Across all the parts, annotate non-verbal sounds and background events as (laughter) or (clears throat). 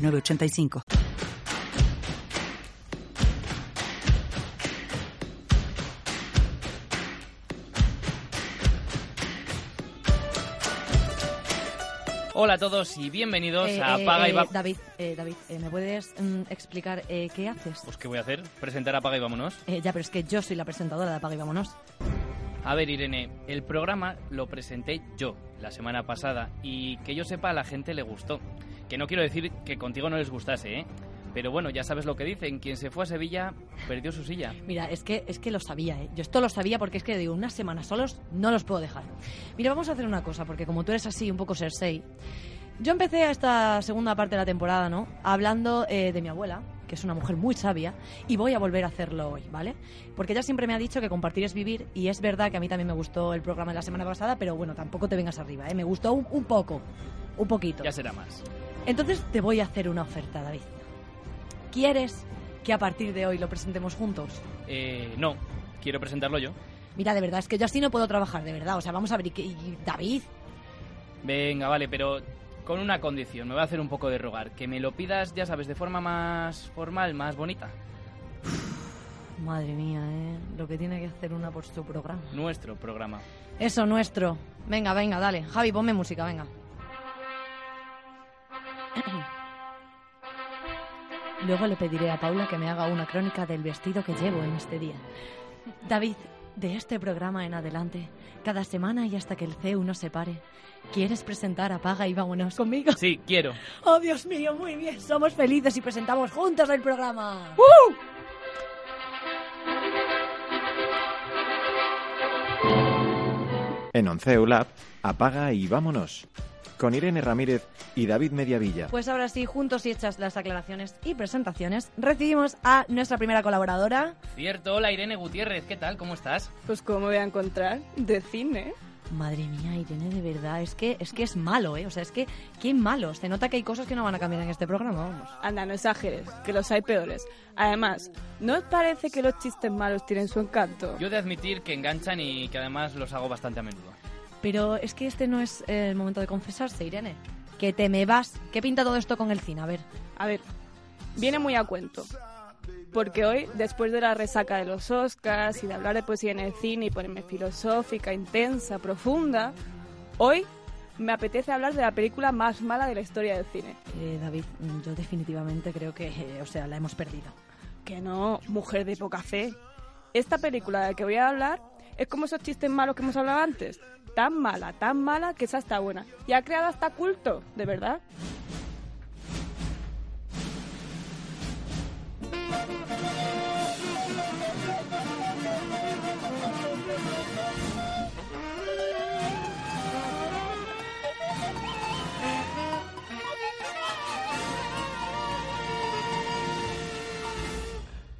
906985. Hola a todos y bienvenidos Eh, a eh, Apaga y eh, Va... David, eh, David, eh, ¿me puedes mm, explicar eh, qué haces? Pues ¿qué voy a hacer? Presentar Apaga y Vámonos. Eh, ya, pero es que yo soy la presentadora de Apaga y Vámonos. A ver, Irene, el programa lo presenté yo la semana pasada y que yo sepa a la gente le gustó. Que no quiero decir que contigo no les gustase, ¿eh? Pero bueno, ya sabes lo que dicen, quien se fue a Sevilla perdió su silla. Mira, es que, es que lo sabía, ¿eh? Yo esto lo sabía porque es que digo, unas semanas solos no los puedo dejar. Mira, vamos a hacer una cosa, porque como tú eres así, un poco Cersei, yo empecé esta segunda parte de la temporada, ¿no? Hablando eh, de mi abuela, que es una mujer muy sabia, y voy a volver a hacerlo hoy, ¿vale? Porque ella siempre me ha dicho que compartir es vivir, y es verdad que a mí también me gustó el programa de la semana pasada, pero bueno, tampoco te vengas arriba, ¿eh? Me gustó un, un poco, un poquito. Ya será más. Entonces te voy a hacer una oferta, David. ¿Quieres que a partir de hoy lo presentemos juntos? Eh, no, quiero presentarlo yo. Mira, de verdad, es que yo así no puedo trabajar, de verdad. O sea, vamos a ver, ¿y qué- y David, Venga, vale, pero con una condición. Me voy a hacer un poco de rogar. Que me lo pidas, ya sabes, de forma más formal, más bonita. madre mía, ¿eh? Lo que tiene que hacer una por su programa. Nuestro programa. Eso, nuestro. Venga, venga, dale. Javi, ponme música, venga. (clears throat) Luego le pediré a Paula que me haga una crónica del vestido que llevo en este día. David, de este programa en adelante, cada semana y hasta que el CEU nos separe, ¿quieres presentar Apaga y vámonos conmigo? Sí, quiero. Oh, Dios mío, muy bien. Somos felices y presentamos juntos el programa. En Onceu Lab, apaga y vámonos. Con Irene Ramírez y David Mediavilla. Pues ahora sí, juntos y hechas las aclaraciones y presentaciones, recibimos a nuestra primera colaboradora. Cierto, hola Irene Gutiérrez, ¿qué tal? ¿Cómo estás? Pues cómo me voy a encontrar de cine. Madre mía, Irene, de verdad, es que es que es malo, ¿eh? O sea, es que qué malo. Se nota que hay cosas que no van a cambiar en este programa, vamos. Anda, no exageres, que los hay peores. Además, ¿no os parece que los chistes malos tienen su encanto? Yo he de admitir que enganchan y que además los hago bastante a menudo. Pero es que este no es el momento de confesarse, Irene. Que te me vas. ¿Qué pinta todo esto con el cine? A ver. A ver, viene muy a cuento. Porque hoy, después de la resaca de los Oscars y de hablar de poesía en el cine y ponerme filosófica, intensa, profunda, hoy me apetece hablar de la película más mala de la historia del cine. Eh, David, yo definitivamente creo que, eh, o sea, la hemos perdido. Que no, mujer de poca fe. Esta película de la que voy a hablar es como esos chistes malos que hemos hablado antes. Tan mala, tan mala que esa está buena. Y ha creado hasta culto, de verdad.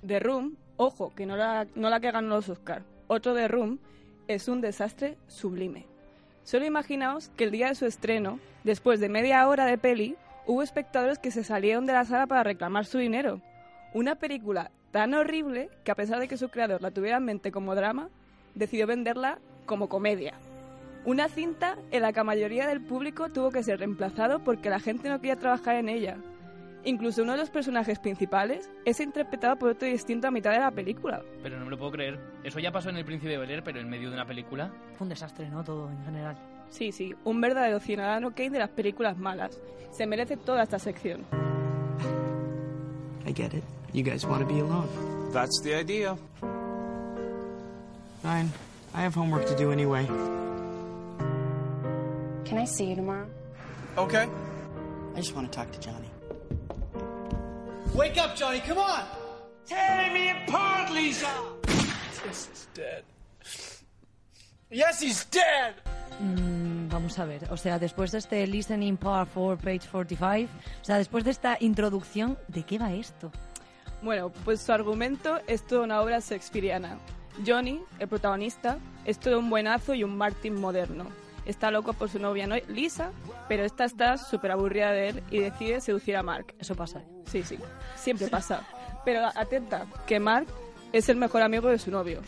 The Room, ojo, que no la, no la que ganó los Oscar, otro The Room, es un desastre sublime. Solo imaginaos que el día de su estreno, después de media hora de peli, hubo espectadores que se salieron de la sala para reclamar su dinero. Una película tan horrible que a pesar de que su creador la tuviera en mente como drama, decidió venderla como comedia. Una cinta en la que la mayoría del público tuvo que ser reemplazado porque la gente no quería trabajar en ella. Incluso uno de los personajes principales es interpretado por otro distinto a mitad de la película. Pero no me lo puedo creer. Eso ya pasó en El Príncipe de Bel Air, pero en medio de una película. Fue un desastre, ¿no? Todo en general. Sí, sí, un verdadero ciudadano Kane de las películas malas. Se merece toda esta sección. I get it. You guys want to be alone. That's the idea. Fine. I have homework to do anyway. Can I see you tomorrow? Okay. I just want to talk to Johnny. Wake up, Johnny, come on! Tear me apart, Lisa! This is dead. Yes, he's dead! Mm, vamos vamos a ver. O sea, después de este Listening Part 4, page 45, o sea, después de esta introducción, ¿de qué va esto? Bueno, pues su argumento es toda una obra shakespeariana. Johnny, el protagonista, es todo un buenazo y un Martin moderno. Está loco por su novia no- Lisa, pero esta está súper aburrida de él y decide seducir a Mark. Eso pasa. ¿eh? Sí, sí, siempre pasa. Pero atenta, que Mark es el mejor amigo de su novio.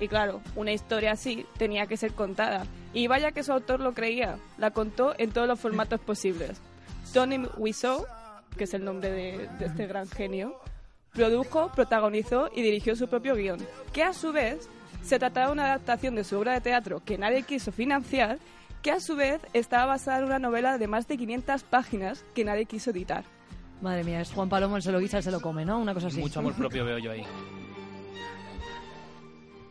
Y claro, una historia así tenía que ser contada. Y vaya que su autor lo creía, la contó en todos los formatos posibles. Tony Wiseau, que es el nombre de, de este gran genio, produjo, protagonizó y dirigió su propio guion, que a su vez se trataba de una adaptación de su obra de teatro que nadie quiso financiar, que a su vez estaba basada en una novela de más de 500 páginas que nadie quiso editar. Madre mía, es Juan Palomo, se lo guisa, se lo come, ¿no? Una cosa así. Mucho amor propio veo yo ahí.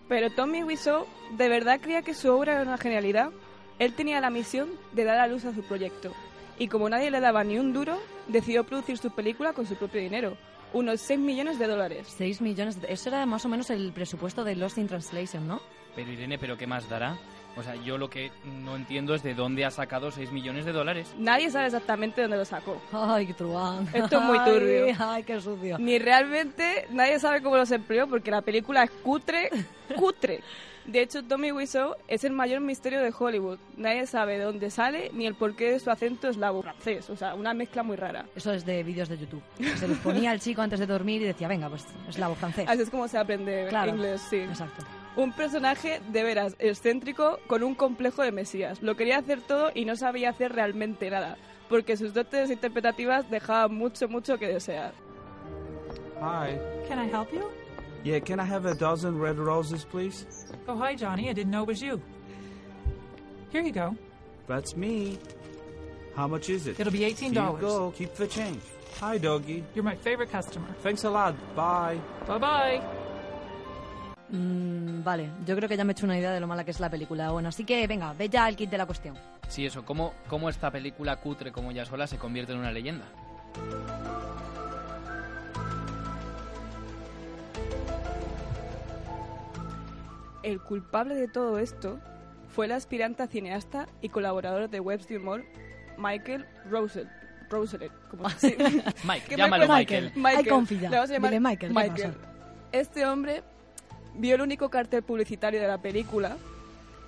Pero Tommy Wiseau de verdad creía que su obra era una genialidad. Él tenía la misión de dar a luz a su proyecto. Y como nadie le daba ni un duro, decidió producir su película con su propio dinero. Unos 6 millones de dólares. 6 millones. de- Eso era más o menos el presupuesto de Lost in Translation, ¿no? Pero Irene, ¿pero qué más dará? O sea, yo lo que no entiendo es de dónde ha sacado 6 millones de dólares. Nadie sabe exactamente dónde lo sacó. Ay, qué truán. Esto es muy Ay, turbio. Ay, qué sucio. Ni realmente nadie sabe cómo los empleó porque la película es cutre, cutre. (laughs) De hecho, Tommy Wiseau es el mayor misterio de Hollywood. Nadie sabe de dónde sale ni el porqué de su acento eslavo francés. O sea, una mezcla muy rara. Eso es de vídeos de YouTube. Se los ponía el chico antes de dormir y decía, venga, pues eslavo francés. Así es como se aprende Claro. inglés, sí. Exacto. Un personaje de veras excéntrico con un complejo de mesías. Lo quería hacer todo y no sabía hacer realmente nada, porque sus dotes interpretativas dejaban mucho, mucho que desear. Hi. Can I help you? Yeah, can I have a dozen red roses, please? Oh, hi, Johnny. I didn't know it was you. Here you go. That's me. How much is it? It'll be Here you $18. go. Keep the change. Hi, doggy. You're my favorite customer. Thanks a lot. Bye. Bye bye. Mm, vale, yo creo que ya me he hecho una idea de lo mala que es la película. Bueno, así que venga, ve ya el kit de la cuestión. Sí, eso, ¿cómo, cómo esta película cutre como ya sola se convierte en una leyenda? El culpable de todo esto fue el aspirante a cineasta y colaborador de Webs de Humor, Michael Rosel. Roselet, como sí. Mike, llámalo (laughs) me- Michael. Ay, confía. Le vamos a llamar Dile Michael, ¿qué Michael. Este hombre vio el único cartel publicitario de la película,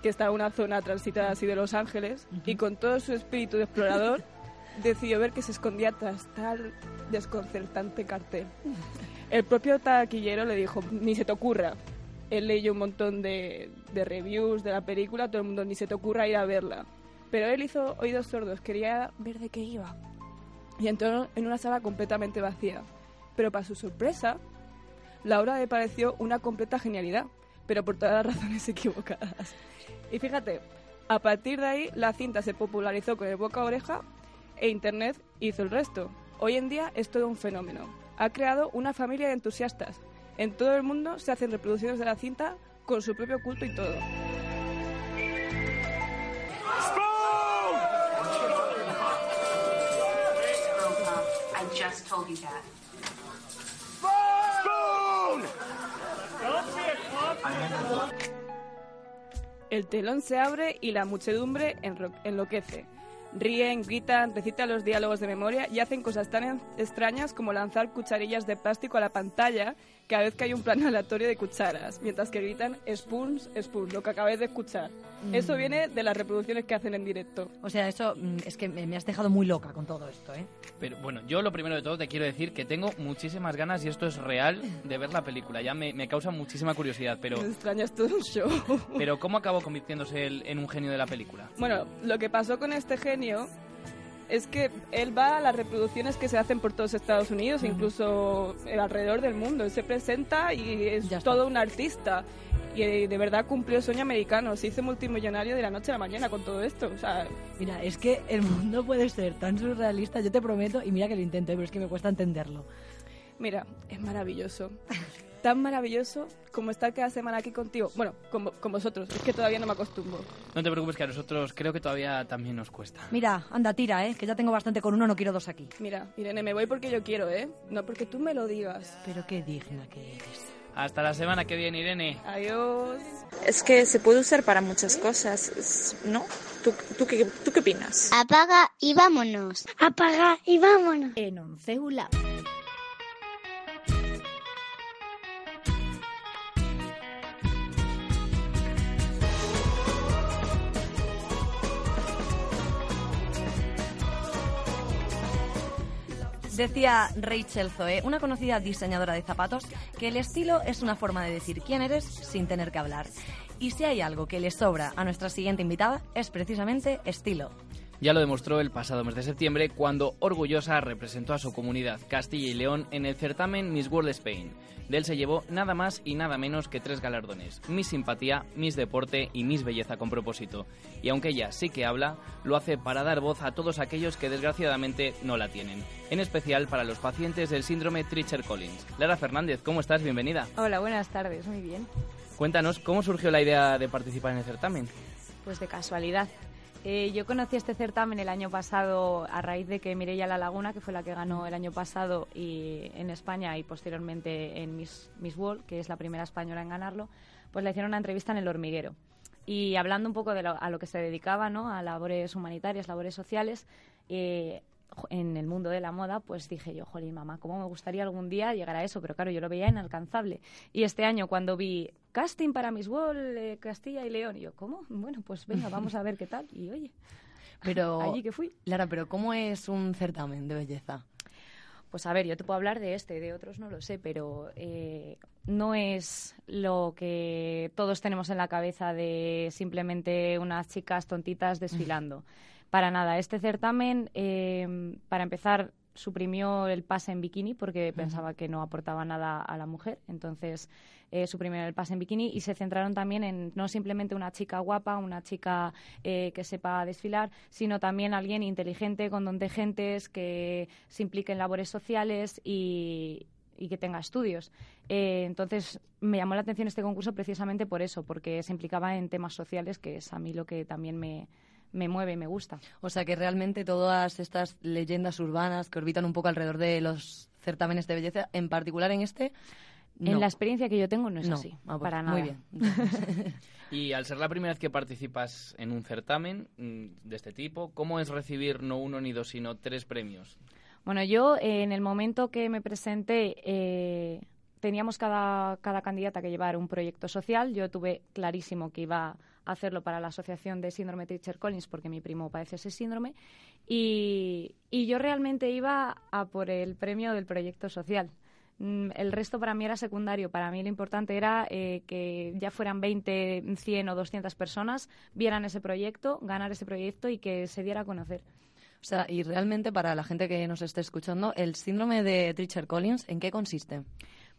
que está en una zona transitada así de Los Ángeles, y con todo su espíritu de explorador (laughs) decidió ver que se escondía tras tal desconcertante cartel. El propio taquillero le dijo, ni se te ocurra. Él leyó un montón de, de reviews de la película, todo el mundo, ni se te ocurra ir a verla. Pero él hizo oídos sordos, quería ver de qué iba. Y entró en una sala completamente vacía. Pero para su sorpresa, la obra le pareció una completa genialidad, pero por todas las (laughs) razones equivocadas. Y fíjate, a partir de ahí la cinta se popularizó con el boca a oreja e Internet hizo el resto. Hoy en día es todo un fenómeno. Ha creado una familia de entusiastas. En todo el mundo se hacen reproducciones de la cinta con su propio culto y todo. El telón se abre y la muchedumbre enloquece. Ríen, gritan, recitan los diálogos de memoria y hacen cosas tan extrañas como lanzar cucharillas de plástico a la pantalla cada vez que hay un plano (laughs) aleatorio de cucharas, mientras que gritan spoons, spoons, lo que acabáis de escuchar. Mm. Eso viene de las reproducciones que hacen en directo. O sea, eso mm, es que me, me has dejado muy loca con todo esto, ¿eh? Pero bueno, yo lo primero de todo te quiero decir que tengo muchísimas ganas, y esto es real, de ver la película. Ya me, me causa muchísima curiosidad, pero, Me extraña, es todo un show. pero ¿cómo acabó convirtiéndose él en un genio de la película? Bueno, lo que pasó con este genio es que él va a las reproducciones que se hacen por todos Estados Unidos, incluso alrededor del mundo. Él se presenta y es Ya está. todo un artista. Y eh, de verdad cumplió el sueño americano. Se hizo multimillonario de la noche a la mañana con todo esto. O sea, Mira, es que el mundo puede ser tan surrealista, yo te prometo, y mira que lo intento, ¿eh? pero es que me cuesta entenderlo. mira, es maravilloso. (laughs) Tan maravilloso como estar cada semana aquí contigo. Bueno, con, con vosotros. Es que todavía no me acostumbro. No te preocupes que a nosotros creo que todavía también nos cuesta. Mira, anda, tira, ¿eh? Que ya tengo bastante con uno, no quiero dos aquí. Mira, Irene, me voy porque yo quiero, ¿eh? No porque tú me lo digas. Pero qué digna que eres. Hasta la semana que viene, Irene. Adiós. Es que se puede usar para muchas cosas, ¿no? ¿Tú, tú, qué, ¿Tú qué opinas? Apaga y vámonos. Apaga y vámonos. En Onceula. Decía Rachel Zoe, una conocida diseñadora de zapatos, que el estilo es una forma de decir quién eres sin tener que hablar. Y si hay algo que le sobra a nuestra siguiente invitada, es precisamente estilo. Ya lo demostró el pasado mes de septiembre cuando orgullosa representó a su comunidad Castilla y León en el certamen Miss World Spain. De él se llevó nada más y nada menos que tres galardones, Miss Simpatía, Miss Deporte y Miss Belleza con propósito. Y aunque ella sí que habla, lo hace para dar voz a todos aquellos que desgraciadamente no la tienen, en especial para los pacientes del síndrome Treacher-Collins. Lara Fernández, ¿cómo estás? Bienvenida. Hola, buenas tardes, muy bien. Cuéntanos, ¿cómo surgió la idea de participar en el certamen? Pues de casualidad. Eh, yo conocí este certamen el año pasado a raíz de que Mireia La Laguna, que fue la que ganó el año pasado y en España y posteriormente en Miss, Miss World, que es la primera española en ganarlo, pues le hicieron una entrevista en El Hormiguero. Y hablando un poco de lo, a lo que se dedicaba, ¿no? a labores humanitarias, labores sociales, eh, en el mundo de la moda, pues dije yo, jolín, mamá, ¿cómo me gustaría algún día llegar a eso? Pero claro, yo lo veía inalcanzable. Y este año, cuando vi casting para Miss World, eh, Castilla y León, y yo, ¿cómo? Bueno, pues venga, (laughs) vamos a ver qué tal. Y oye, pero, (laughs) allí que fui. Lara, pero ¿cómo es un certamen de belleza? Pues a ver, yo te puedo hablar de este, de otros no lo sé, pero eh, no es lo que todos tenemos en la cabeza de simplemente unas chicas tontitas desfilando. (laughs) Para nada. Este certamen, eh, para empezar, suprimió el pase en bikini porque pensaba que no aportaba nada a la mujer. Entonces, eh, suprimieron el pase en bikini y se centraron también en no simplemente una chica guapa, una chica eh, que sepa desfilar, sino también alguien inteligente, con don de gentes, que se implique en labores sociales y, y que tenga estudios. Eh, entonces, me llamó la atención este concurso precisamente por eso, porque se implicaba en temas sociales, que es a mí lo que también me, me mueve me gusta. O sea que realmente todas estas leyendas urbanas que orbitan un poco alrededor de los certámenes de belleza, en particular en este... No. En la experiencia que yo tengo no es No. así, Ah, pues para nada. muy bien. (laughs) Y al ser la primera vez que participas en un certamen mm, de este tipo, ¿cómo es recibir no uno ni dos, sino tres premios? Bueno, yo eh, en el momento que me presenté eh, teníamos cada, candidata que llevar un proyecto social. Yo tuve clarísimo que iba a hacerlo para la Asociación de Síndrome Treacher-Collins porque mi primo padece ese síndrome. Y, yo realmente iba a por el premio del proyecto social. Mm, El resto para mí era secundario. Para mí lo importante era eh, que ya fueran 20, 100 o 200 personas, vieran ese proyecto, ganar ese proyecto y que se diera a conocer. O sea, y realmente para la gente que nos esté escuchando, el síndrome de Treacher-Collins, ¿en qué consiste?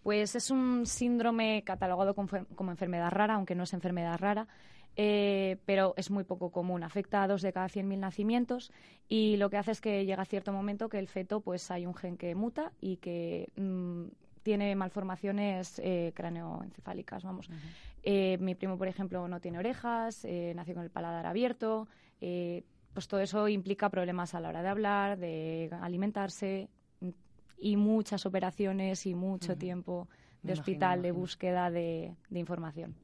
Pues es un síndrome catalogado como, enfer- como enfermedad rara, aunque no es enfermedad rara, eh, pero es muy poco común. Afecta a dos de cada 100.000 nacimientos y lo que hace es que llega a cierto momento que el feto, pues hay un gen que muta y que mm, tiene malformaciones eh, craneoencefálicas, vamos. Eh, mi primo, por ejemplo, no tiene orejas, eh, nació con el paladar abierto, eh, pues todo eso implica problemas a la hora de hablar, de alimentarse y muchas operaciones y mucho Ujú. tiempo de imagino, hospital, me de imagino. búsqueda de, de información.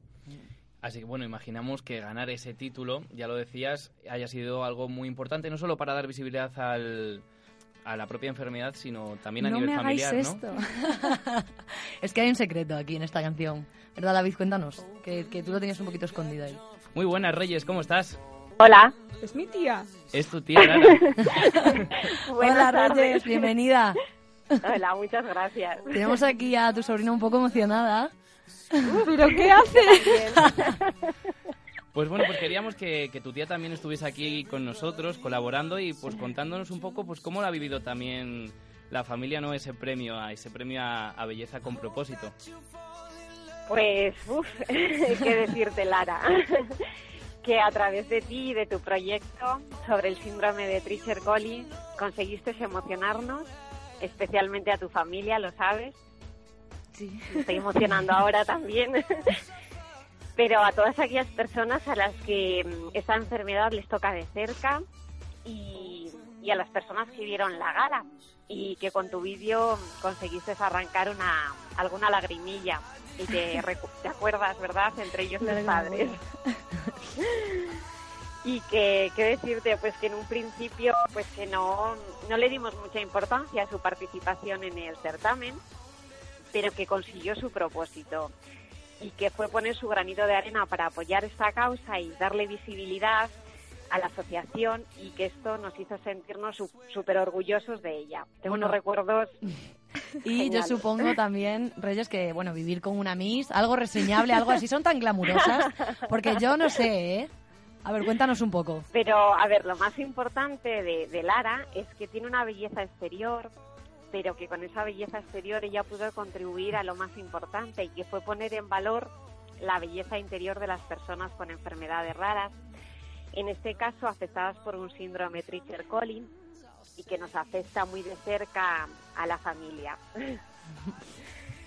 Así que bueno, imaginamos que ganar ese título, ya lo decías, haya sido algo muy importante, no solo para dar visibilidad al, a la propia enfermedad, sino también a no nivel me hagáis familiar, ¿no? esto. (laughs) Es que hay un secreto aquí en esta canción. ¿Verdad, David? Cuéntanos, que, que tú lo tenías un poquito escondido ahí. Muy buenas, Reyes, ¿cómo estás? Hola. Es mi tía. Es tu tía, (laughs) (laughs) Hola, Reyes, bienvenida. Hola, muchas gracias. Tenemos aquí a tu sobrina un poco emocionada. ¿Pero qué hace? (laughs) Pues bueno, pues queríamos que, que tu tía también estuviese aquí con nosotros, colaborando y pues contándonos un poco pues cómo lo ha vivido también la familia, ¿no? Ese premio, a ese premio a, a belleza con propósito. Pues, uff, (laughs) qué decirte, Lara. (laughs) que a través de ti y de tu proyecto sobre el síndrome de Treacher-Collins conseguiste emocionarnos, especialmente a tu familia, lo sabes. Sí. Me estoy emocionando ahora también. (laughs) Pero a todas aquellas personas a las que mm, esta enfermedad les toca de cerca y, y a las personas que vieron la gala y que con tu vídeo conseguiste arrancar una alguna lagrimilla y (laughs) recu- te acuerdas, ¿verdad? Entre ellos los padres. Y que, qué decirte, pues que en un principio, pues que no, no le dimos mucha importancia a su participación en el certamen, pero que consiguió su propósito y que fue poner su granito de arena para apoyar esta causa y darle visibilidad a la asociación y que esto nos hizo sentirnos súper orgullosos de ella. Tengo Bueno. unos recuerdos (laughs) Y yo supongo también, Reyes, que bueno, vivir con una Miss, algo reseñable, algo así, son tan glamurosas, porque yo no sé, ¿eh? A ver, cuéntanos un poco. Pero, a ver, lo más importante de, de Lara es que tiene una belleza exterior, pero que con esa belleza exterior ella pudo contribuir a lo más importante y que fue poner en valor la belleza interior de las personas con enfermedades raras, en este caso afectadas por un síndrome Treacher-Collins y que nos afecta muy de cerca a la familia.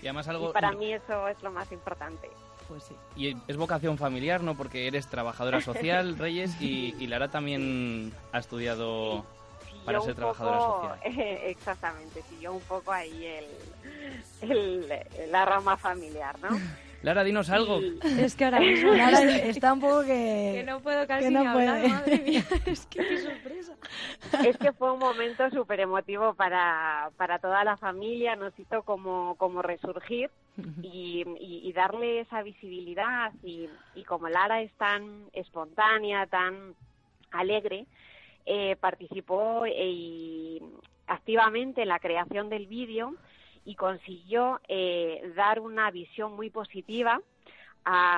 Y además Y algo... para mí eso es lo más importante. Pues sí. Y es vocación familiar, ¿no? Porque eres trabajadora (laughs) social, Reyes, y, y Lara también ha estudiado para ser trabajadora poco- social. (laughs) exactamente, siguió un poco ahí el, el- la rama familiar, ¿no? (laughs) Lara, dinos algo. Es que ahora mismo Lara (laughs) está un poco que... Que no puedo casi que no ni hablar, puede. madre mía. (laughs) Es que qué sorpresa. Es que fue un momento súper emotivo para, para toda la familia, nos hizo como, como resurgir y, y- y darle esa visibilidad y, y como Lara es tan espontánea, tan alegre, eh, participó eh, y activamente en la creación del vídeo y consiguió eh, dar una visión muy positiva a,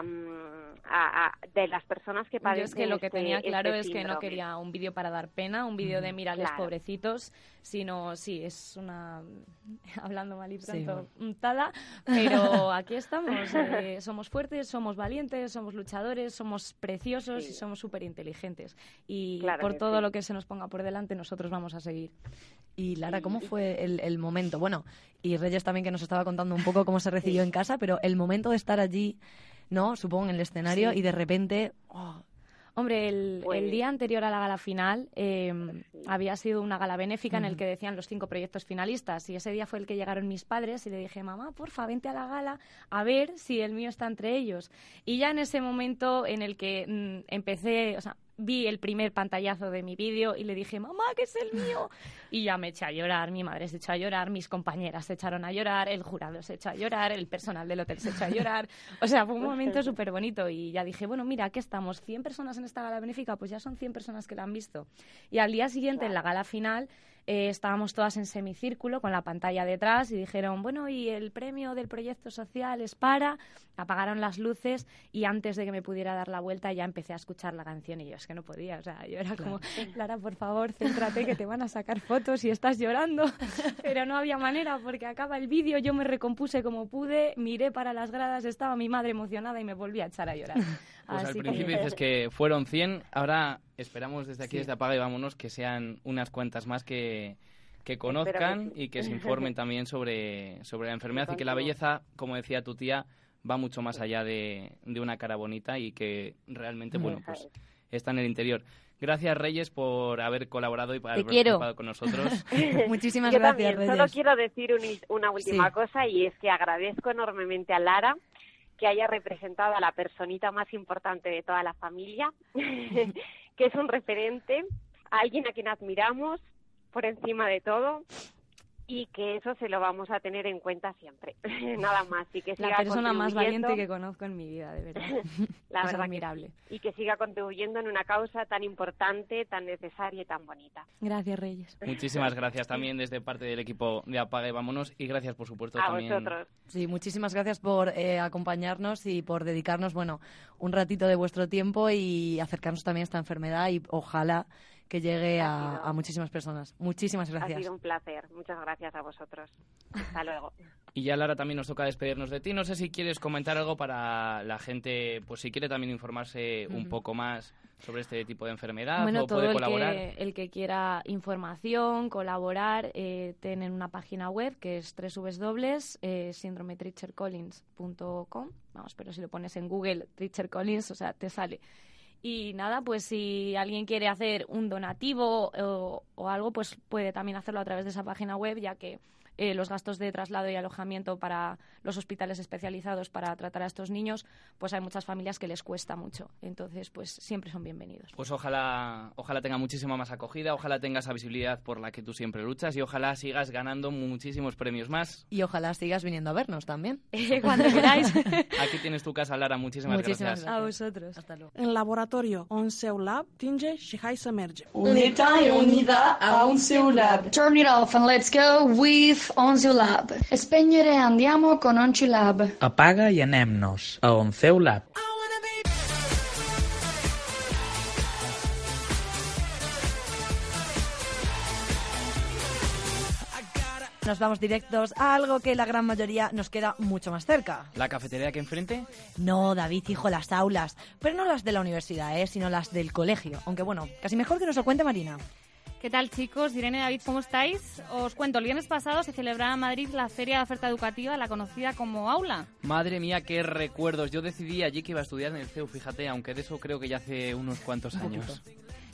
a- a- de las personas que Yo padecen es que lo que este- tenía claro este es que no quería un vídeo para dar pena, un vídeo de mirales claro. pobrecitos, sino sí, es una (laughs) hablando mal y Sí, pronto bueno. untada, pero aquí estamos, eh, (laughs) somos fuertes, somos valientes, somos luchadores, somos preciosos Sí. y somos súper inteligentes y Claro por todo sí. lo que se nos ponga por delante nosotros vamos a seguir. Y Lara, ¿cómo fue el, el momento? Bueno, y Reyes también que nos estaba contando un poco cómo se recibió en casa, pero el momento de estar allí, ¿no? Supongo en el escenario Sí. y de repente... oh, Hombre, el, Pues- el día anterior a la gala final eh, Sí. había sido una gala benéfica en el que decían los cinco proyectos finalistas y ese día fue el que llegaron mis padres y le dije, mamá, porfa, vente a la gala a ver si el mío está entre ellos. Y ya en ese momento en el que mm, empecé, o sea, vi el primer pantallazo de mi vídeo y le dije, mamá, que es el mío. Y ya me eché a llorar, mi madre se echó a llorar, mis compañeras se echaron a llorar, el jurado se echó a llorar, el personal del hotel se echó a llorar. O sea, fue un momento súper bonito y ya dije, bueno, mira, aquí estamos, 100 personas en esta gala benéfica, pues ya son 100 personas que la han visto. Y al día siguiente, en la gala final, eh, estábamos todas en semicírculo con la pantalla detrás y dijeron, bueno, y el premio del proyecto social es para, apagaron las luces y antes de que me pudiera dar la vuelta ya empecé a escuchar la canción y yo es que no podía, o sea, yo era como, Lara, por favor, céntrate que te van a sacar fotos y estás llorando, (laughs) pero no había manera porque acaba el vídeo, yo me recompuse como pude, miré para las gradas, estaba mi madre emocionada y me volví a echar a llorar. Pues al Así que- principio (laughs) dices que fueron 100, ahora esperamos desde aquí, Sí. desde Apaga y Vámonos, que sean unas cuantas más que, que conozcan sí. y que (laughs) se informen también sobre, sobre la enfermedad y que la belleza, como decía tu tía, va mucho más allá de, de una cara bonita y que realmente, bueno, pues es. está en el interior. Gracias, Reyes, por haber colaborado y por haber participado con nosotros. (laughs) Muchísimas Yo gracias, también, Reyes. solo quiero decir un- una última Sí. cosa y es que agradezco enormemente a Lara que haya representado a la personita más importante de toda la familia, (laughs) que es un referente, a alguien a quien admiramos por encima de todo y que eso se lo vamos a tener en cuenta siempre. (laughs) Nada más. Y que La persona más valiente que conozco en mi vida, de verdad. (laughs) la es verdad que admirable. sí, y que siga contribuyendo en una causa tan importante, tan necesaria y tan bonita. Gracias, Reyes. Muchísimas gracias también desde parte del equipo de Apaga y Vámonos y gracias, por supuesto, A también vosotros. Sí, muchísimas gracias por eh, acompañarnos y por dedicarnos, bueno, un ratito de vuestro tiempo y acercarnos también a esta enfermedad y ojalá que llegue Ha a, muchísimas personas. Muchísimas Ha gracias. sido un placer. Muchas gracias a vosotros. Hasta luego. Y ya, Lara, también nos toca despedirnos de ti. No sé si quieres comentar algo para la gente, pues si quiere también informarse un poco más sobre este tipo de enfermedad Bueno, o todo puede el colaborar. que, el que quiera información, colaborar, eh, tienen una página web que es www.sindrometrichercollins.com. Vamos, pero si lo pones en Google, Tricher Collins, o sea, te sale. Y nada, pues si alguien quiere hacer un donativo o, o algo, pues puede también hacerlo a través de esa página web, ya que eh, los gastos de traslado y alojamiento para los hospitales especializados para tratar a estos niños, pues hay muchas familias que les cuesta mucho. Entonces, pues siempre son bienvenidos. Pues ojalá, ojalá tenga muchísima más acogida, ojalá tenga esa visibilidad por la que tú siempre luchas y ojalá sigas ganando muchísimos premios más. Y ojalá sigas viniendo a vernos también. (laughs) Cuando queráis. (laughs) Aquí tienes tu casa, Lara. Muchísimas, Muchísimas gracias. A vosotros. Hasta luego. În laboratoriu, un seu lab tinge și hai să mergem. Unita e unida a un seu lab. Turn it off and let's go with Onzio Lab. Spegnere andiamo con Onci Lab. Apaga i anem-nos a Onceu Lab. Nos vamos directos a algo que la gran mayoría nos queda mucho más cerca. ¿La cafetería que enfrente? No, David, hijo, las aulas. Pero no las de la universidad, ¿eh? sino las del colegio. Aunque bueno, casi mejor que nos lo cuente Marina. ¿Qué tal chicos? Irene David, ¿cómo estáis? Os cuento, el viernes pasado se celebraba en Madrid la Feria de Oferta Educativa, la conocida como Aula. Madre mía, qué recuerdos. Yo decidí allí que iba a estudiar en el CEU, fíjate, aunque de eso creo que ya hace unos cuantos años.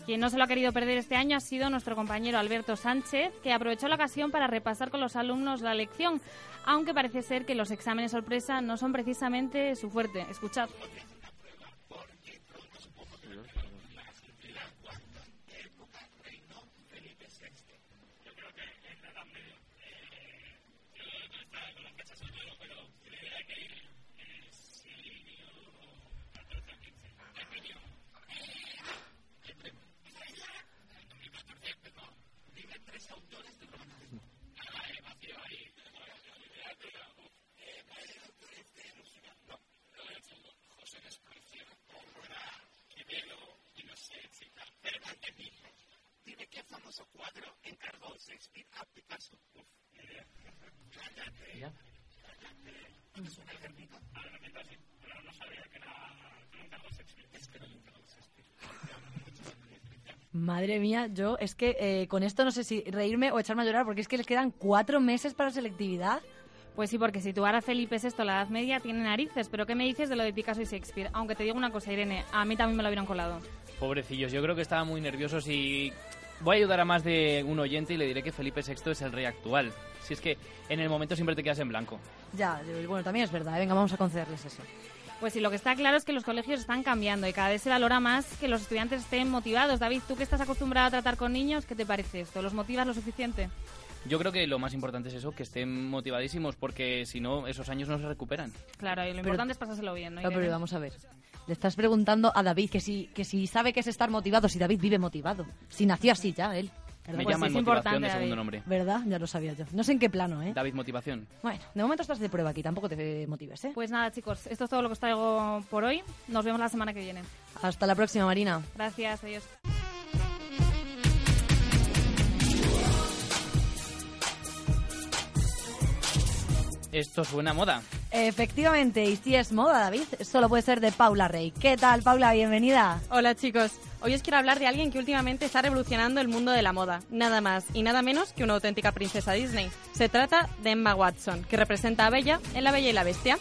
Quien no se lo ha querido perder este año ha sido nuestro compañero Alberto Sánchez, que aprovechó la ocasión para repasar con los alumnos la lección, aunque parece ser que los exámenes sorpresa no son precisamente su fuerte. Escuchad. Madre mía, yo es que eh, con esto no sé si reírme o echarme a llorar porque es que les quedan cuatro meses para selectividad. Pues sí, porque situar a Felipe VI la Edad Media tiene narices, pero ¿qué me dices de lo de Picasso y Shakespeare? Aunque te digo una cosa, Irene, a mí también me lo hubieran colado. Pobrecillos, yo creo que estaban muy nerviosos y voy a ayudar a más de un oyente y le diré que Felipe VI es el rey actual. Si es que en el momento siempre te quedas en blanco. Ya, bueno, también es verdad. ¿eh? Venga, vamos a concederles eso. Pues sí, lo que está claro es que los colegios están cambiando y cada vez se valora más que los estudiantes estén motivados. David, tú que estás acostumbrado a tratar con niños, ¿qué te parece esto? ¿Los motivas lo suficiente? Yo creo que lo más importante es eso, que estén motivadísimos, porque si no, esos años no se recuperan. Claro, y lo Pero- importante es pasárselo bien, ¿no? No, pero vamos a ver. Le estás preguntando a David que si, que si sabe que es estar motivado, si David vive motivado. Si nació así ya, él. Me Pues llaman es motivación importante, de segundo David. nombre. ¿Verdad? Ya lo sabía yo. No sé en qué plano, ¿eh? David Motivación. Bueno, de momento estás de prueba aquí, tampoco te motives, ¿eh? Pues nada, chicos, esto es todo lo que os traigo por hoy. Nos vemos la semana que viene. Hasta la próxima, Marina. Gracias, adiós. Esto suena a moda. Efectivamente, y si es moda, David, solo puede ser de Paula Rey. ¿Qué tal, Paula? Bienvenida. Hola chicos, hoy os quiero hablar de alguien que últimamente está revolucionando el mundo de la moda, nada más y nada menos que una auténtica princesa Disney. Se trata de Emma Watson, que representa a Bella en La Bella y la Bestia.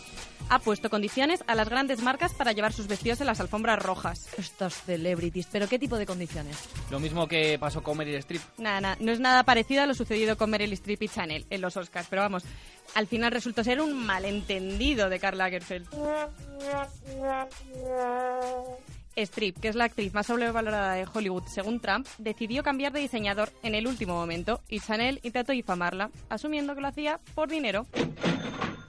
Ha puesto condiciones a las grandes marcas para llevar sus vestidos en las alfombras rojas. Estos celebrities, ¿pero qué tipo de condiciones? Lo mismo que pasó con Meryl Streep. Nada, nada, no es nada parecido a lo sucedido con Meryl Streep y Chanel en los Oscars, pero vamos, al final resultó ser un malentendido de Karl Lagerfeld. Streep, que es la actriz más sobrevalorada de Hollywood según Trump, decidió cambiar de diseñador en el último momento y Chanel intentó difamarla, asumiendo que lo hacía por dinero.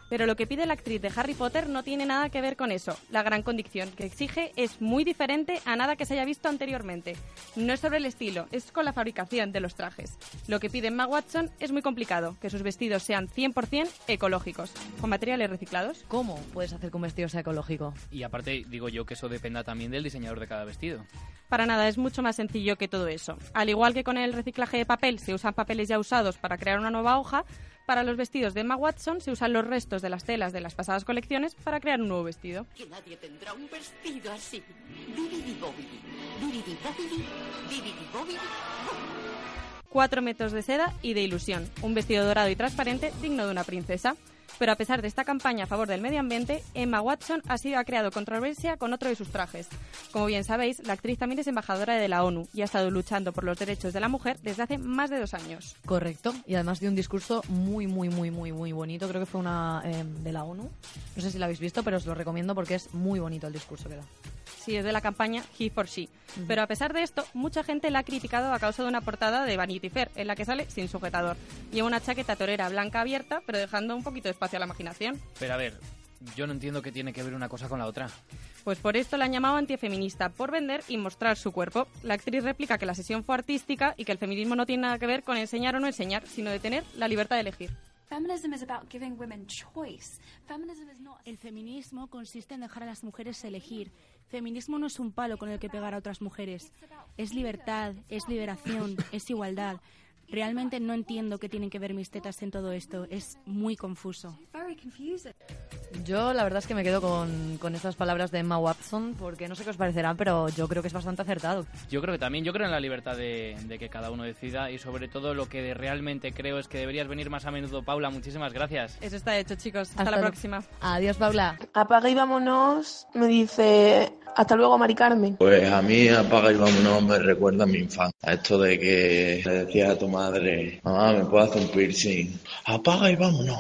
Pero lo que pide la actriz de Harry Potter no tiene nada que ver con eso. La gran condición que exige es muy diferente a nada que se haya visto anteriormente. No es sobre el estilo, es con la fabricación de los trajes. Lo que pide Emma Watson es muy complicado, que sus vestidos sean 100% ecológicos, con materiales reciclados. ¿Cómo puedes hacer que un vestido sea ecológico? Y aparte, digo yo que eso dependa también del diseñador de cada vestido. Para nada, es mucho más sencillo que todo eso. Al igual que con el reciclaje de papel se usan papeles ya usados para crear una nueva hoja, para los vestidos de Emma Watson se usan los restos de las telas de las pasadas colecciones para crear un nuevo vestido. Que nadie tendrá un vestido así. 4 metros de seda y de ilusión, un vestido dorado y transparente digno de una princesa. Pero a pesar de esta campaña a favor del medio ambiente, Emma Watson ha, sido, ha creado controversia con otro de sus trajes. Como bien sabéis, la actriz también es embajadora de la ONU y ha estado luchando por los derechos de la mujer desde hace más de dos años. Correcto. Y además de un discurso muy, muy, muy, muy, muy bonito. Creo que fue una eh, de la ONU. No sé si la habéis visto, pero os lo recomiendo porque es muy bonito el discurso que da. Sí, es de la campaña He for She. Pero a pesar de esto, mucha gente la ha criticado a causa de una portada de Vanity Fair en la que sale sin sujetador. Lleva una chaqueta torera blanca abierta, pero dejando un poquito de espacio a la imaginación. Pero a ver, yo no entiendo qué tiene que ver una cosa con la otra. Pues por esto la han llamado antifeminista, por vender y mostrar su cuerpo. La actriz replica que la sesión fue artística y que el feminismo no tiene nada que ver con enseñar o no enseñar, sino de tener la libertad de elegir. El feminismo consiste en dejar a las mujeres elegir. Feminismo no es un palo con el que pegar a otras mujeres. Es libertad, es liberación, (laughs) es igualdad. Realmente no entiendo qué tienen que ver mis tetas en todo esto. Es muy confuso. Yo la verdad es que me quedo con, con estas palabras de Emma Watson porque no sé qué os parecerán, pero yo creo que es bastante acertado. Yo creo que también, yo creo en la libertad de, de que cada uno decida y sobre todo lo que realmente creo es que deberías venir más a menudo, Paula. Muchísimas gracias. Eso está hecho, chicos. Hasta, Hasta la próxima. Adiós, Paula. Apaga y vámonos, me dice hasta luego, Mari Carmen. Pues a mí apaga y vámonos me recuerda a mi infancia. Esto de que le decías a tu madre, mamá, ¿me puedo hacer un piercing? Apaga y vámonos.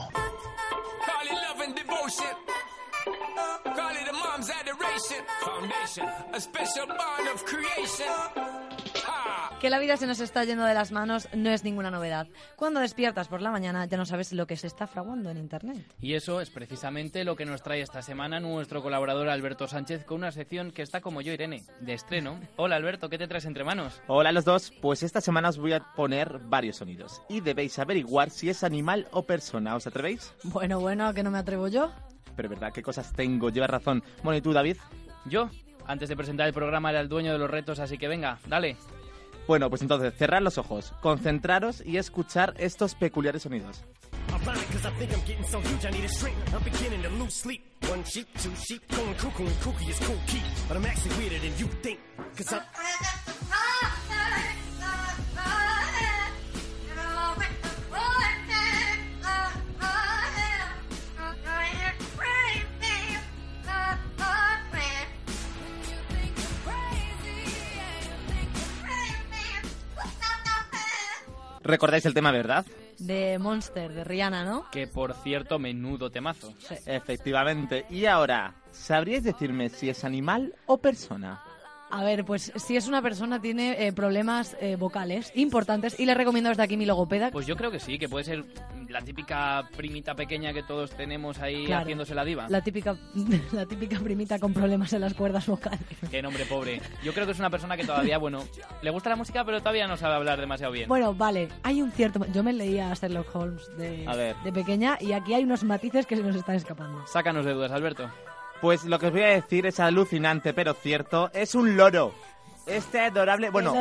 A special bond of creation. Que la vida se nos está yendo de las manos no es ninguna novedad. Cuando despiertas por la mañana ya no sabes lo que se está fraguando en Internet. Y eso es precisamente lo que nos trae esta semana nuestro colaborador Alberto Sánchez con una sección que está como yo, Irene, de estreno. Hola Alberto, ¿qué te traes entre manos? Hola a los dos, pues esta semana os voy a poner varios sonidos y debéis averiguar si es animal o persona. ¿Os atrevéis? Bueno, bueno, que no me atrevo yo. Pero verdad, qué cosas tengo, llevas razón. Bueno, ¿y tú, David? Yo, antes de presentar el programa, era el dueño de los retos, así que venga, dale. Bueno, pues entonces, cerrad los ojos, concentraros y escuchar estos peculiares sonidos. ¿Recordáis el tema, verdad? De Monster, de Rihanna, ¿no? Que por cierto, menudo temazo. Efectivamente. Y ahora, ¿sabríais decirme si es animal o persona? A ver, pues si es una persona tiene eh, problemas eh, vocales importantes y le recomiendo desde aquí mi logopeda. Pues yo creo que sí, que puede ser la típica primita pequeña que todos tenemos ahí Claro. haciéndose la diva. La típica, (laughs) la típica primita con problemas en las cuerdas vocales. Qué nombre pobre. Yo creo que es una persona que todavía, bueno, le gusta la música, pero todavía no sabe hablar demasiado bien. Bueno, vale, hay un cierto... Yo me leía a Sherlock Holmes de, A ver. de pequeña y aquí hay unos matices que se nos están escapando. Sácanos de dudas, Alberto. Pues lo que os voy a decir es alucinante, pero cierto. Es un loro. Este adorable, bueno,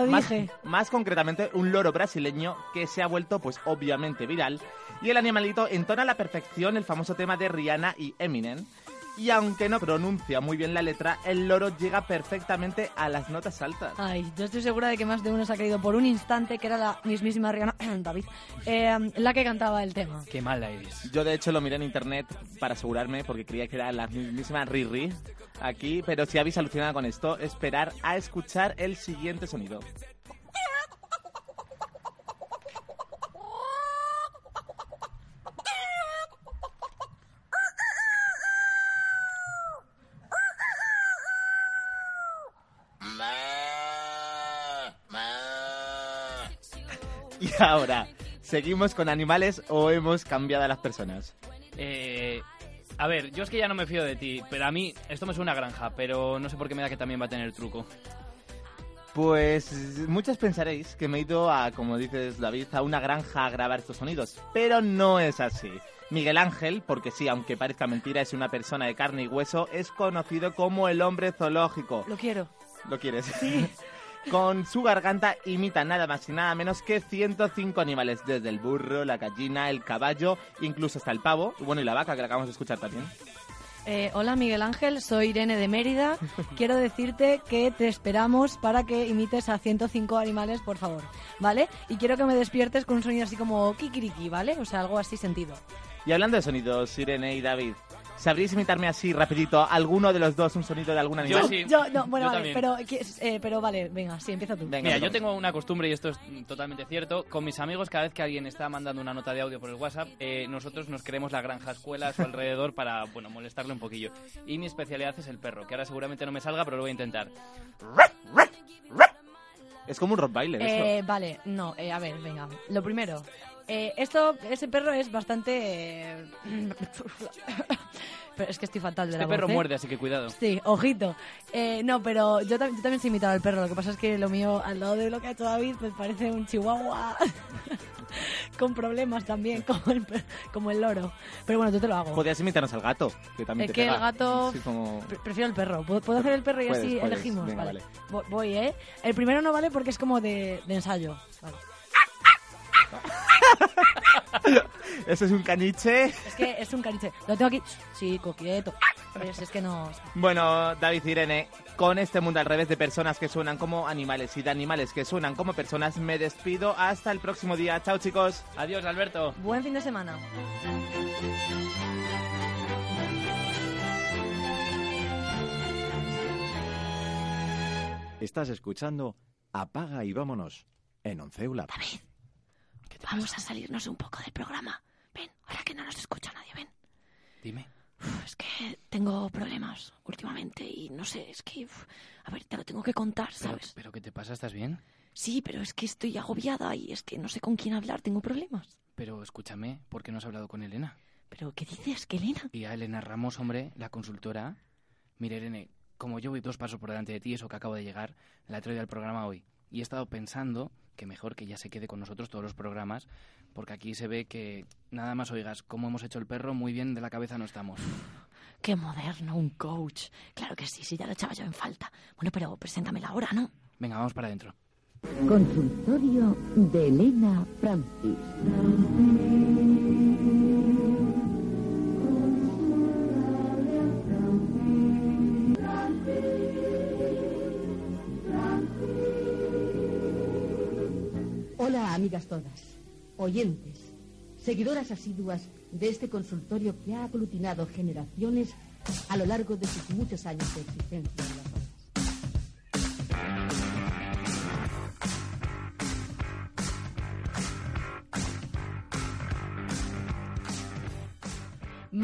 más concretamente un loro brasileño que se ha vuelto pues obviamente viral y el animalito entona a la perfección el famoso tema de Rihanna y Eminem y aunque no pronuncia muy bien la letra, el loro llega perfectamente a las notas altas. Ay, yo estoy segura de que más de uno se ha creído por un instante que era la mismísima Rihanna, (clears throat) David, eh, la que cantaba el tema. Qué mala eres. Yo de hecho lo miré en internet para asegurarme porque creía que era la mismísima Riri aquí, pero si habéis alucinado con esto, esperar a escuchar el siguiente sonido. (laughs) Y ahora, ¿seguimos con animales o hemos cambiado a las personas? Eh, a ver, yo es que ya no me fío de ti, pero a mí esto me suena a granja, pero no sé por qué me da que también va a tener truco. Pues muchos pensaréis que me he ido a, como dices David, a una granja a grabar estos sonidos, pero no es así. Miguel Ángel, porque sí, aunque parezca mentira, es una persona de carne y hueso, es conocido como el hombre zoológico. Lo quiero. ¿Lo quieres? Sí. (laughs) Con su garganta imita nada más y nada menos que 105 animales, desde el burro, la gallina, el caballo, incluso hasta el pavo, y bueno, y la vaca que la acabamos de escuchar también. Eh, hola Miguel Ángel, soy Irene de Mérida. (laughs) Quiero decirte que te esperamos para que imites a 105 animales, por favor, ¿vale? Y quiero que me despiertes con un sonido así como kikiriki, ¿vale? O sea, algo así sentido. Y hablando de sonidos, Irene y David, ¿sabríais imitarme así rapidito alguno de los dos un sonido de algún animal? Yo sí. Yo, no, bueno, Yo vale, pero, ¿qué- eh, pero vale, venga, sí, empieza tú. Mira, yo tengo una costumbre y esto es totalmente cierto. Con mis amigos, cada vez que alguien está mandando una nota de audio por el WhatsApp, eh, nosotros nos creemos la granja escuela a su alrededor para, bueno, molestarle un poquillo. Y mi especialidad es el perro, que ahora seguramente no me salga, pero lo voy a intentar. Es como un rottweiler eso. Eh, vale, no, eh, a ver, venga. Lo primero, eh, esto, ese perro es bastante... eh, (laughs) pero es que estoy fatal de Este la perro voz, ¿eh? muerde, así que cuidado. Sí, ojito. Eh, no, pero yo, tam- yo también sé imitar al perro. Lo que pasa es que lo mío, al lado de lo que ha hecho David, pues parece un chihuahua (laughs) con problemas también, como el, como el loro. Pero bueno, yo te lo hago. Podrías imitarnos al gato, que también Es te que el gato... Sí, como... Prefiero el perro. ¿Puedo, puedo hacer el perro y Puedes, así puedes. elegimos? Venga, vale. vale. Vo- Voy, ¿eh? El primero no vale porque es como de, de ensayo. Vale. (laughs) Eso es un caniche. Es que es un caniche. Lo tengo aquí. Chico, quieto. Pero si es que no... Bueno, David y Irene, con este mundo al revés de personas que suenan como animales y de animales que suenan como personas, me despido hasta el próximo día. Chao, chicos. Adiós, Alberto. Buen fin de semana. Estás escuchando Apaga y vámonos en Onceula. Vamos a salirnos un poco del programa. Ven, ahora que no nos escucha nadie, ven. Dime. Es que tengo problemas últimamente y no sé, es que... a ver, te lo tengo que contar, Pero, ¿sabes? ¿Pero qué te pasa? ¿Estás bien? Sí, pero es que estoy agobiada y es que no sé con quién hablar, tengo problemas. Pero escúchame, ¿por qué no has hablado con Elena? ¿Pero qué dices, que Elena? Y a Elena Ramos, hombre, la consultora. Mira, Irene, como yo voy dos pasos por delante de ti, eso que acabo de llegar, la he traído al programa hoy. Y he estado pensando que mejor que ya se quede con nosotros todos los programas, porque aquí se ve que nada más oigas cómo hemos hecho el perro, muy bien de la cabeza no estamos. Qué moderno, un coach. Claro que sí, sí, ya lo echaba yo en falta. Bueno, pero preséntamela ahora, ¿no? Venga, vamos para adentro. Consultorio de Elena Francis. Hola, amigas todas, oyentes, seguidoras asiduas de este consultorio que ha aglutinado generaciones a lo largo de sus muchos años de existencia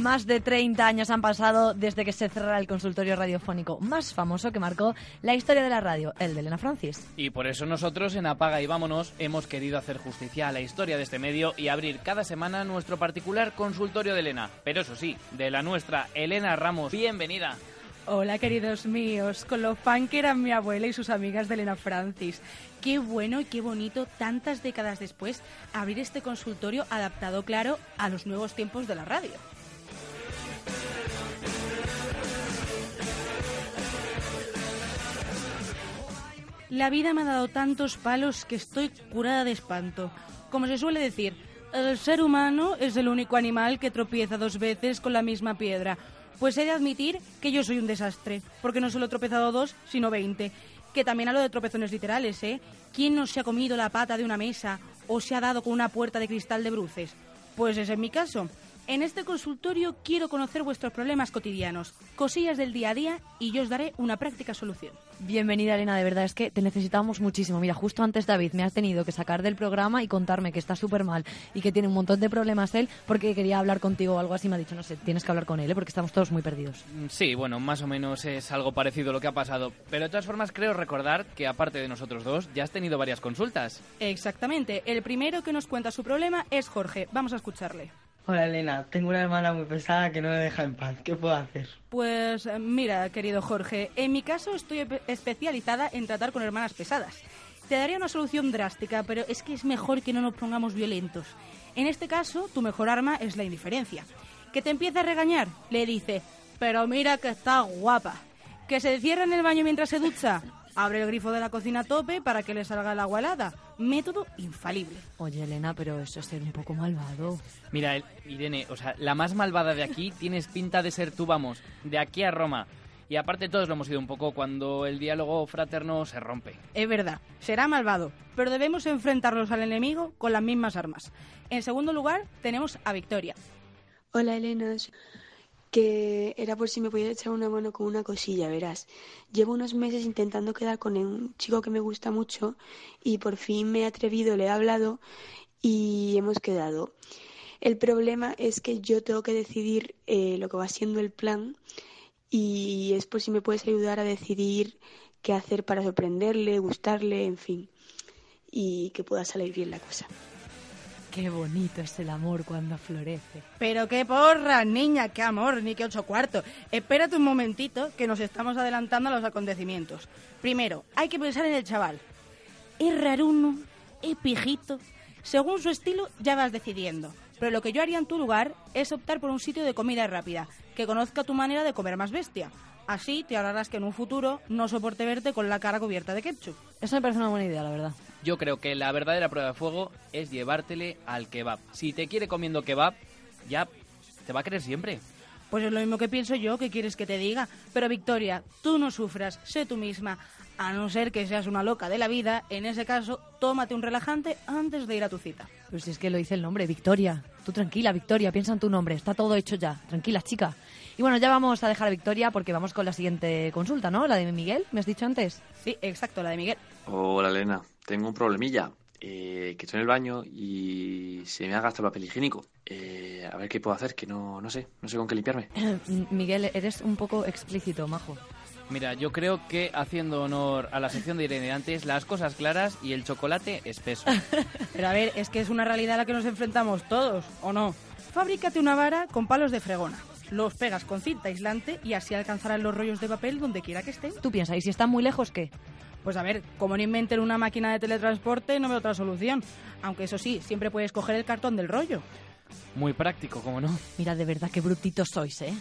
Más de 30 años han pasado desde que se cerrara el consultorio radiofónico más famoso que marcó la historia de la radio, el de Elena Francis. Y por eso nosotros en Apaga y Vámonos hemos querido hacer justicia a la historia de este medio y abrir cada semana nuestro particular consultorio de Elena. Pero eso sí, de la nuestra, Elena Ramos. Bienvenida. Hola, queridos míos, con lo fan que eran mi abuela y sus amigas de Elena Francis. Qué bueno y qué bonito, tantas décadas después, abrir este consultorio adaptado, claro, a los nuevos tiempos de la radio. La vida me ha dado tantos palos que estoy curada de espanto. Como se suele decir, el ser humano es el único animal que tropieza dos veces con la misma piedra. Pues he de admitir que yo soy un desastre, porque no solo he tropezado dos, sino veinte. Que también hablo de tropezones literales, ¿eh? ¿Quién no se ha comido la pata de una mesa o se ha dado con una puerta de cristal de bruces? Pues ese es mi caso. En este consultorio quiero conocer vuestros problemas cotidianos, cosillas del día a día y yo os daré una práctica solución. Bienvenida, Elena, de verdad es que te necesitamos muchísimo. Mira, justo antes David me ha tenido que sacar del programa y contarme que está súper mal y que tiene un montón de problemas él porque quería hablar contigo o algo así. Me ha dicho, no sé, tienes que hablar con él ¿eh? porque estamos todos muy perdidos. Mm, Sí, bueno, más o menos es algo parecido lo que ha pasado. Pero de todas formas creo recordar que aparte de nosotros dos, ya has tenido varias consultas. Exactamente. El primero que nos cuenta su problema es Jorge. Vamos a escucharle. Hola Elena, tengo una hermana muy pesada que no me deja en paz. ¿Qué puedo hacer? Pues eh, mira, querido Jorge, en mi caso estoy especializada en tratar con hermanas pesadas. Te daría una solución drástica, pero es que es mejor que no nos pongamos violentos. En este caso, tu mejor arma es la indiferencia. Que te empieza a regañar, le dice, pero mira que está guapa. Que se cierra en el baño mientras se ducha, abre el grifo de la cocina a tope para que le salga el agua helada. Método infalible. Oye, Elena, pero eso es ser un poco malvado. Mira, el- Irene, o sea, la más malvada de aquí (laughs) tienes pinta de ser tú, vamos, de aquí a Roma. Y aparte todos lo hemos ido un poco cuando el diálogo fraterno se rompe. Es verdad, será malvado, pero debemos enfrentarnos al enemigo con las mismas armas. En segundo lugar, tenemos a Victoria. Hola Elenas, que era por si me podías echar una mano con una cosilla, verás. Llevo unos meses intentando quedar con un chico que me gusta mucho y por fin me he atrevido, le he hablado y hemos quedado. El problema es que yo tengo que decidir eh, lo que va siendo el plan y es por si me puedes ayudar a decidir qué hacer para sorprenderle, gustarle, en fin, y que pueda salir bien la cosa. Qué bonito es el amor cuando florece. Pero qué porra, niña, qué amor, ni qué ocho cuartos. Espérate un momentito, que nos estamos adelantando a los acontecimientos. Primero, hay que pensar en el chaval. Es raruno, es pijito. Según su estilo, ya vas decidiendo. Pero lo que yo haría en tu lugar es optar por un sitio de comida rápida, que conozca tu manera de comer más bestia. Así te ahorrarás que en un futuro no soporte verte con la cara cubierta de ketchup. Eso me parece una buena idea, la verdad. Yo creo que la verdadera prueba de fuego es llevártele al kebab. Si te quiere comiendo kebab, ya te va a querer siempre. Pues es lo mismo que pienso yo, que quieres que te diga. Pero Victoria, tú no sufras, sé tú misma. A no ser que seas una loca de la vida, en ese caso, tómate un relajante antes de ir a tu cita. Pues si es que lo dice el nombre, Victoria. Tú tranquila, Victoria, piensa en tu nombre. Está todo hecho ya. Tranquila, chica. Y bueno, ya vamos a dejar a Victoria porque vamos con la siguiente consulta, ¿no? La de Miguel, ¿me has dicho antes? Sí, exacto, la de Miguel. Hola Elena, tengo un problemilla. eh, que estoy en el baño y se me ha gastado el papel higiénico. Eh, a ver qué puedo hacer, que no, no sé, no sé con qué limpiarme. (clears throat) Miguel, eres un poco explícito, majo. Mira, yo creo que haciendo honor a la sección de Irene antes, las cosas claras y el chocolate espeso. (laughs) Pero a ver, es que es una realidad a la que nos enfrentamos todos, ¿o no? Fábricate una vara con palos de fregona. Los pegas con cinta aislante y así alcanzarán los rollos de papel donde quiera que estén. Tú piensas, ¿y si están muy lejos qué? Pues a ver, como no inventen una máquina de teletransporte, no veo otra solución. Aunque eso sí, siempre puedes coger el cartón del rollo. Muy práctico, ¿cómo no? Mira, de verdad, qué brutitos sois, ¿eh?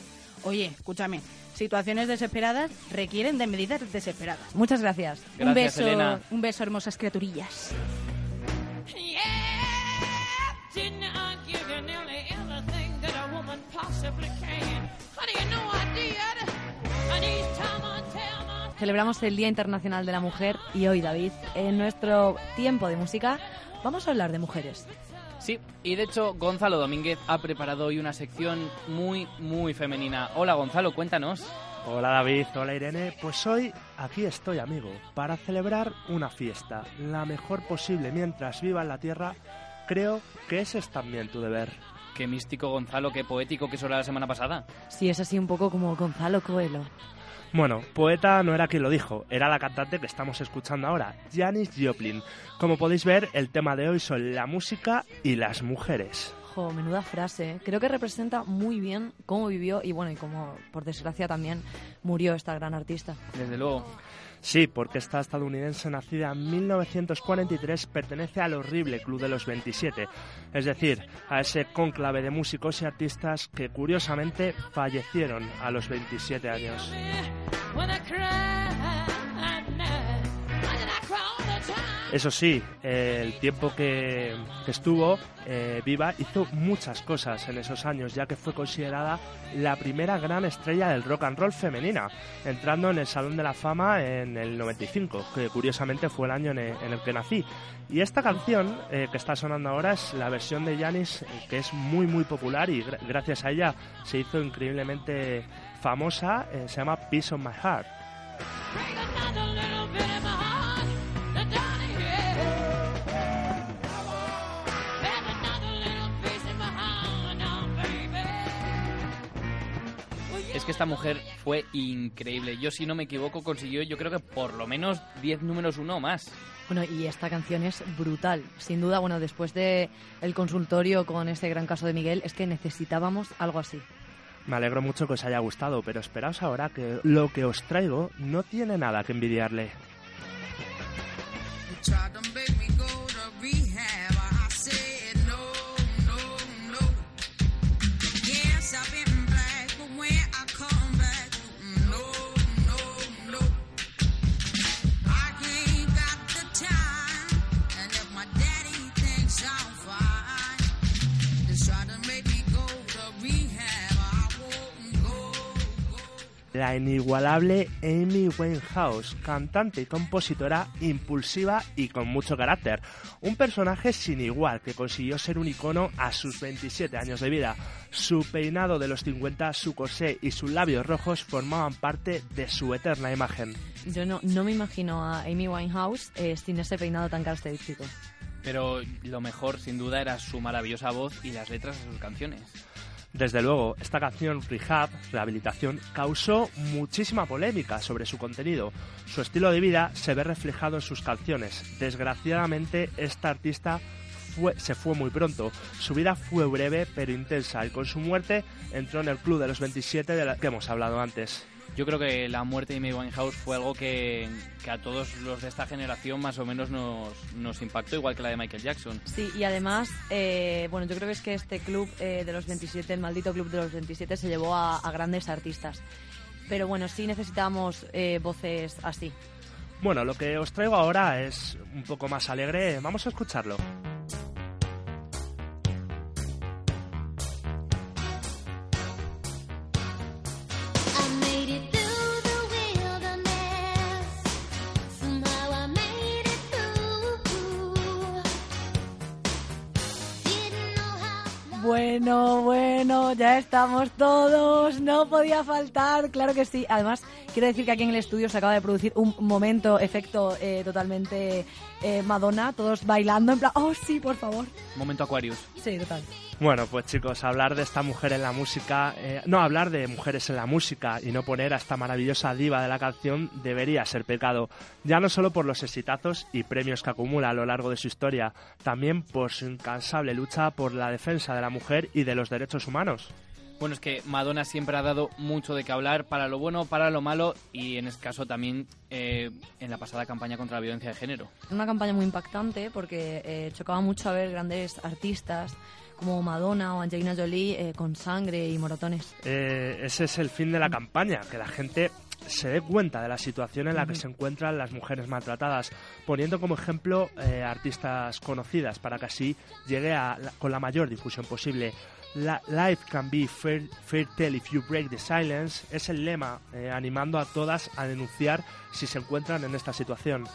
Oye, escúchame, situaciones desesperadas requieren de medidas desesperadas. Muchas gracias. un beso, Elena. un beso, hermosas criaturillas. Didn't possibly can? Honey, you know I did. And each time I tell my Celebramos el Día Internacional de la Mujer y hoy, David, en nuestro tiempo de música, vamos a hablar de mujeres. Sí, y de hecho Gonzalo Domínguez ha preparado hoy una sección muy, muy femenina. Hola Gonzalo, cuéntanos. Hola David, hola Irene. Pues hoy aquí estoy, amigo, para celebrar una fiesta, la mejor posible mientras viva en la tierra. Creo que ese es también tu deber. Qué místico Gonzalo, qué poético que eso era la semana pasada. Sí, es así un poco como Gonzalo Coelho. Bueno, poeta no era quien lo dijo, era la cantante que estamos escuchando ahora, Janis Joplin. Como podéis ver, el tema de hoy son la música y las mujeres. Jo, menuda frase. ¿eh? Creo que representa muy bien cómo vivió y bueno, y cómo por desgracia también murió esta gran artista. Desde luego. Sí, porque esta estadounidense nacida en 1943 pertenece al horrible Club de los 27, es decir, a ese cónclave de músicos y artistas que curiosamente fallecieron a los 27 años. Eso sí, eh, el tiempo que, estuvo eh, viva hizo muchas cosas en esos años, ya que fue considerada la primera gran estrella del rock and roll femenina, entrando en el Salón de la Fama en el 95, que curiosamente fue el año en el, que nací. Y esta canción eh, que está sonando ahora es la versión de Janis, que es muy muy popular y gra- gracias a ella se hizo increíblemente famosa, se llama Peace of My Heart. Es que esta mujer fue increíble. Yo, si no me equivoco, consiguió yo creo que por lo menos 10 números uno o más. Bueno, y esta canción es brutal. Sin duda, bueno, después de el consultorio con este gran caso de Miguel, es que necesitábamos algo así. Me alegro mucho que os haya gustado, pero esperaos ahora que lo que os traigo no tiene nada que envidiarle. La inigualable Amy Winehouse, cantante y compositora impulsiva y con mucho carácter. Un personaje sin igual que consiguió ser un icono a sus 27 años de vida. Su peinado de los 50, su corsé y sus labios rojos formaban parte de su eterna imagen. Yo no, no me imagino a Amy Winehouse eh, sin ese peinado tan característico. Pero lo mejor, sin duda, era su maravillosa voz y las letras de sus canciones. Desde luego, esta canción Rehab, Rehabilitación, causó muchísima polémica sobre su contenido. Su estilo de vida se ve reflejado en sus canciones. Desgraciadamente, esta artista se fue muy pronto. Su vida fue breve pero intensa y con su muerte entró en el club de los 27 de la que hemos hablado antes. Yo creo que la muerte de Amy Winehouse fue algo que, que a todos los de esta generación más o menos nos, nos impactó, igual que la de Michael Jackson. Sí, y además, eh, bueno, yo creo que es que este club eh, de los 27, el maldito club de los 27, se llevó a, a grandes artistas. Pero bueno, sí necesitamos eh, voces así. Bueno, lo que os traigo ahora es un poco más alegre. Vamos a escucharlo. Bueno, bueno, ya estamos todos, no podía faltar, claro que sí. Además, quiero decir que aquí en el estudio se acaba de producir un momento, efecto eh, totalmente eh, Madonna, todos bailando en plan, oh sí, por favor. Momento Aquarius. Sí, total. Bueno, pues chicos, hablar de esta mujer en la música, eh, no hablar de mujeres en la música y no poner a esta maravillosa diva de la canción debería ser pecado, ya no solo por los exitazos y premios que acumula a lo largo de su historia, también por su incansable lucha por la defensa de la mujer y de los derechos humanos. Bueno, es que Madonna siempre ha dado mucho de qué hablar, para lo bueno, para lo malo, y en este caso también eh, en la pasada campaña contra la violencia de género. Una campaña muy impactante porque eh, chocaba mucho a ver grandes artistas como Madonna o Angelina Jolie eh, con sangre y moratones. Eh, ese es el fin de la campaña, que la gente se dé cuenta de la situación en la que se encuentran las mujeres maltratadas, poniendo como ejemplo eh, artistas conocidas para que así llegue a con la mayor difusión posible. La, Life can be fair, fair tale if you break the silence es el lema eh, animando a todas a denunciar si se encuentran en esta situación.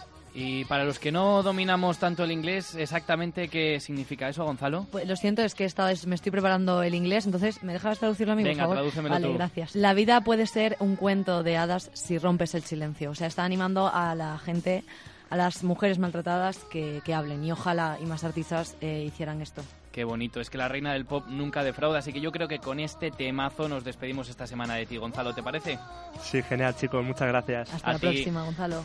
Y para los que no dominamos tanto el inglés, exactamente qué significa eso, Gonzalo. Pues lo siento, es que esta vez me estoy preparando el inglés, entonces ¿me dejas traducirlo a mí, Venga, por favor? Vale, tú. gracias. La vida puede ser un cuento de hadas si rompes el silencio. O sea, está animando a la gente, a las mujeres maltratadas que, que hablen. Y ojalá y más artistas eh, hicieran esto. Qué bonito, es que la reina del pop nunca defrauda, así que yo creo que con este temazo nos despedimos esta semana de ti, Gonzalo, ¿te parece? Sí, genial chicos, muchas gracias. Hasta A la ti. próxima, Gonzalo.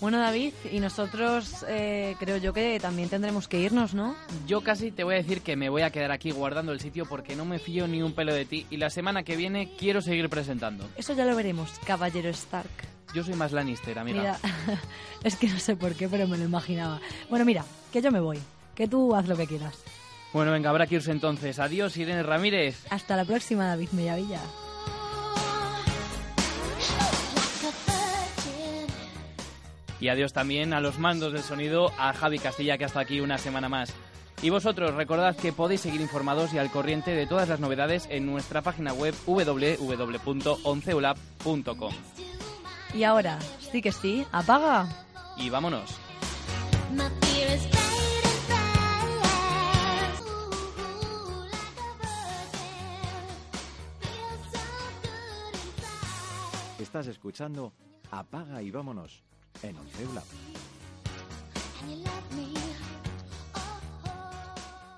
Bueno, David, y nosotros eh, creo yo que también tendremos que irnos, ¿no? Yo casi te voy a decir que me voy a quedar aquí guardando el sitio porque no me fío ni un pelo de ti y la semana que viene quiero seguir presentando. Eso ya lo veremos, caballero Stark. Yo soy más Lannister, amiga. Mira, (laughs) es que no sé por qué, pero me lo imaginaba. Bueno, mira, que yo me voy, que tú haz lo que quieras. Bueno, venga, habrá que irse entonces. Adiós, Irene Ramírez. Hasta la próxima, David Mellavilla. Y adiós también a los mandos del sonido, a Javi Castilla, que hasta aquí una semana más. Y vosotros, recordad que podéis seguir informados y al corriente de todas las novedades en nuestra página web www.onceulab.com. Y ahora, sí que sí, apaga. Y vámonos. Estás escuchando Apaga y vámonos en let me